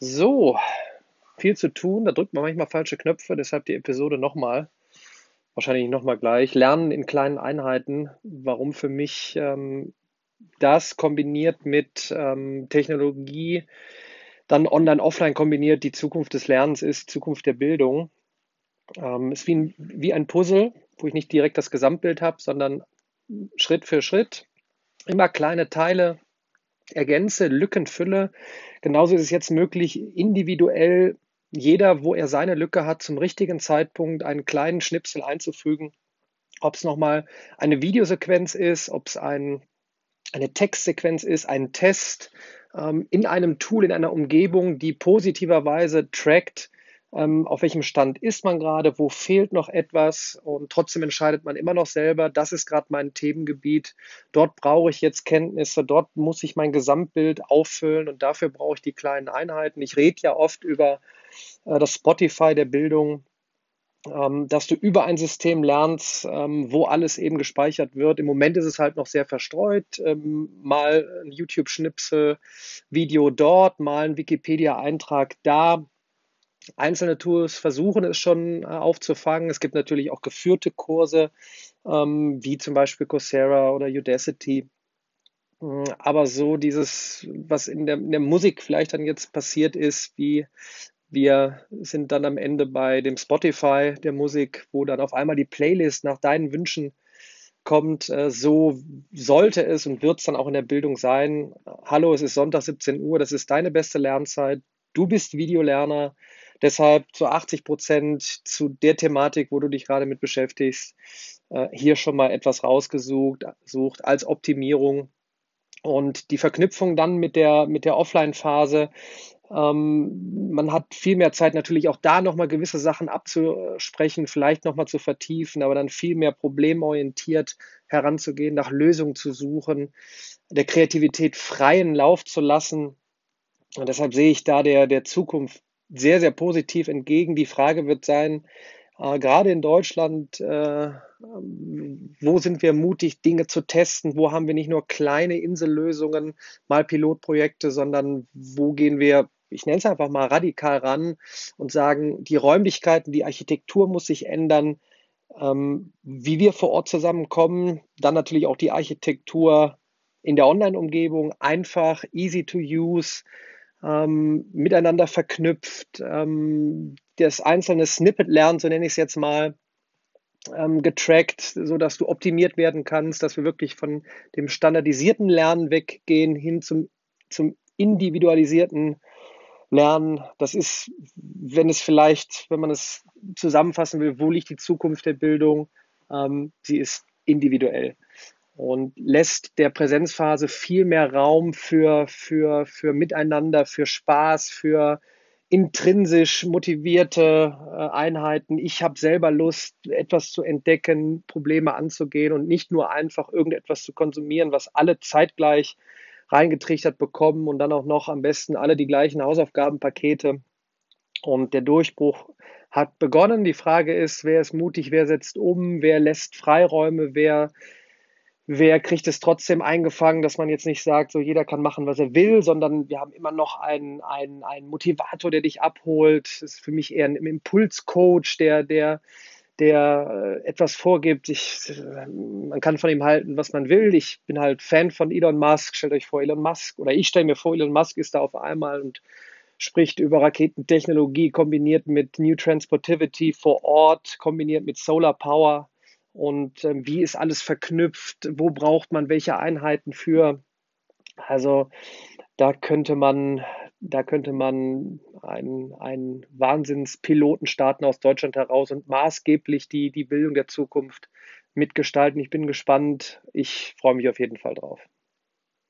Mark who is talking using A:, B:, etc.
A: So, viel zu tun. Da drückt man manchmal falsche Knöpfe, deshalb die Episode nochmal. Wahrscheinlich nochmal gleich. Lernen in kleinen Einheiten. Warum für mich ähm, das kombiniert mit ähm, Technologie, dann online, offline kombiniert, die Zukunft des Lernens ist, Zukunft der Bildung. Ähm, ist wie ein, wie ein Puzzle, wo ich nicht direkt das Gesamtbild habe, sondern Schritt für Schritt immer kleine Teile ergänze, Lücken fülle. Genauso ist es jetzt möglich, individuell jeder, wo er seine Lücke hat, zum richtigen Zeitpunkt einen kleinen Schnipsel einzufügen. Ob es nochmal eine Videosequenz ist, ob es ein, eine Textsequenz ist, ein Test ähm, in einem Tool, in einer Umgebung, die positiverweise trackt, ähm, auf welchem Stand ist man gerade, wo fehlt noch etwas und trotzdem entscheidet man immer noch selber, das ist gerade mein Themengebiet, dort brauche ich jetzt Kenntnisse, dort muss ich mein Gesamtbild auffüllen und dafür brauche ich die kleinen Einheiten. Ich rede ja oft über äh, das Spotify der Bildung, ähm, dass du über ein System lernst, ähm, wo alles eben gespeichert wird. Im Moment ist es halt noch sehr verstreut. Ähm, mal ein YouTube-Schnipsel, Video dort, mal ein Wikipedia-Eintrag da. Einzelne Tools versuchen es schon äh, aufzufangen. Es gibt natürlich auch geführte Kurse, ähm, wie zum Beispiel Coursera oder Udacity. Mm, aber so dieses, was in der, in der Musik vielleicht dann jetzt passiert ist, wie wir sind dann am Ende bei dem Spotify der Musik, wo dann auf einmal die Playlist nach deinen Wünschen kommt. Äh, so sollte es und wird es dann auch in der Bildung sein. Hallo, es ist Sonntag 17 Uhr, das ist deine beste Lernzeit. Du bist Videolerner. Deshalb zu 80 Prozent zu der Thematik, wo du dich gerade mit beschäftigst, äh, hier schon mal etwas rausgesucht sucht als Optimierung. Und die Verknüpfung dann mit der, mit der Offline-Phase. Ähm, man hat viel mehr Zeit, natürlich auch da nochmal gewisse Sachen abzusprechen, vielleicht nochmal zu vertiefen, aber dann viel mehr problemorientiert heranzugehen, nach Lösungen zu suchen, der Kreativität freien Lauf zu lassen. Und deshalb sehe ich da der, der Zukunft sehr, sehr positiv entgegen. Die Frage wird sein, äh, gerade in Deutschland, äh, wo sind wir mutig, Dinge zu testen? Wo haben wir nicht nur kleine Insellösungen, mal Pilotprojekte, sondern wo gehen wir, ich nenne es einfach mal radikal ran und sagen, die Räumlichkeiten, die Architektur muss sich ändern, ähm, wie wir vor Ort zusammenkommen, dann natürlich auch die Architektur in der Online-Umgebung, einfach, easy to use, ähm, miteinander verknüpft, ähm, das einzelne Snippet lernen, so nenne ich es jetzt mal, ähm, getrackt, sodass du optimiert werden kannst, dass wir wirklich von dem standardisierten Lernen weggehen hin zum, zum individualisierten Lernen. Das ist, wenn es vielleicht, wenn man es zusammenfassen will, wo liegt die Zukunft der Bildung? Ähm, sie ist individuell und lässt der Präsenzphase viel mehr Raum für, für, für Miteinander, für Spaß, für intrinsisch motivierte äh, Einheiten. Ich habe selber Lust, etwas zu entdecken, Probleme anzugehen und nicht nur einfach irgendetwas zu konsumieren, was alle zeitgleich reingetrichtert bekommen und dann auch noch am besten alle die gleichen Hausaufgabenpakete. Und der Durchbruch hat begonnen. Die Frage ist, wer ist mutig, wer setzt um, wer lässt Freiräume, wer wer kriegt es trotzdem eingefangen, dass man jetzt nicht sagt, so jeder kann machen, was er will, sondern wir haben immer noch einen, einen, einen Motivator, der dich abholt. Das ist für mich eher ein Impulscoach, der, der, der äh, etwas vorgibt. Ich, man kann von ihm halten, was man will. Ich bin halt Fan von Elon Musk. Stellt euch vor, Elon Musk, oder ich stelle mir vor, Elon Musk ist da auf einmal und spricht über Raketentechnologie kombiniert mit New Transportivity vor Ort, kombiniert mit Solar Power und äh, wie ist alles verknüpft, wo braucht man welche Einheiten für. Also da könnte man, da könnte man einen, einen Wahnsinnspiloten starten aus Deutschland heraus und maßgeblich die, die Bildung der Zukunft mitgestalten. Ich bin gespannt. Ich freue mich auf jeden Fall drauf.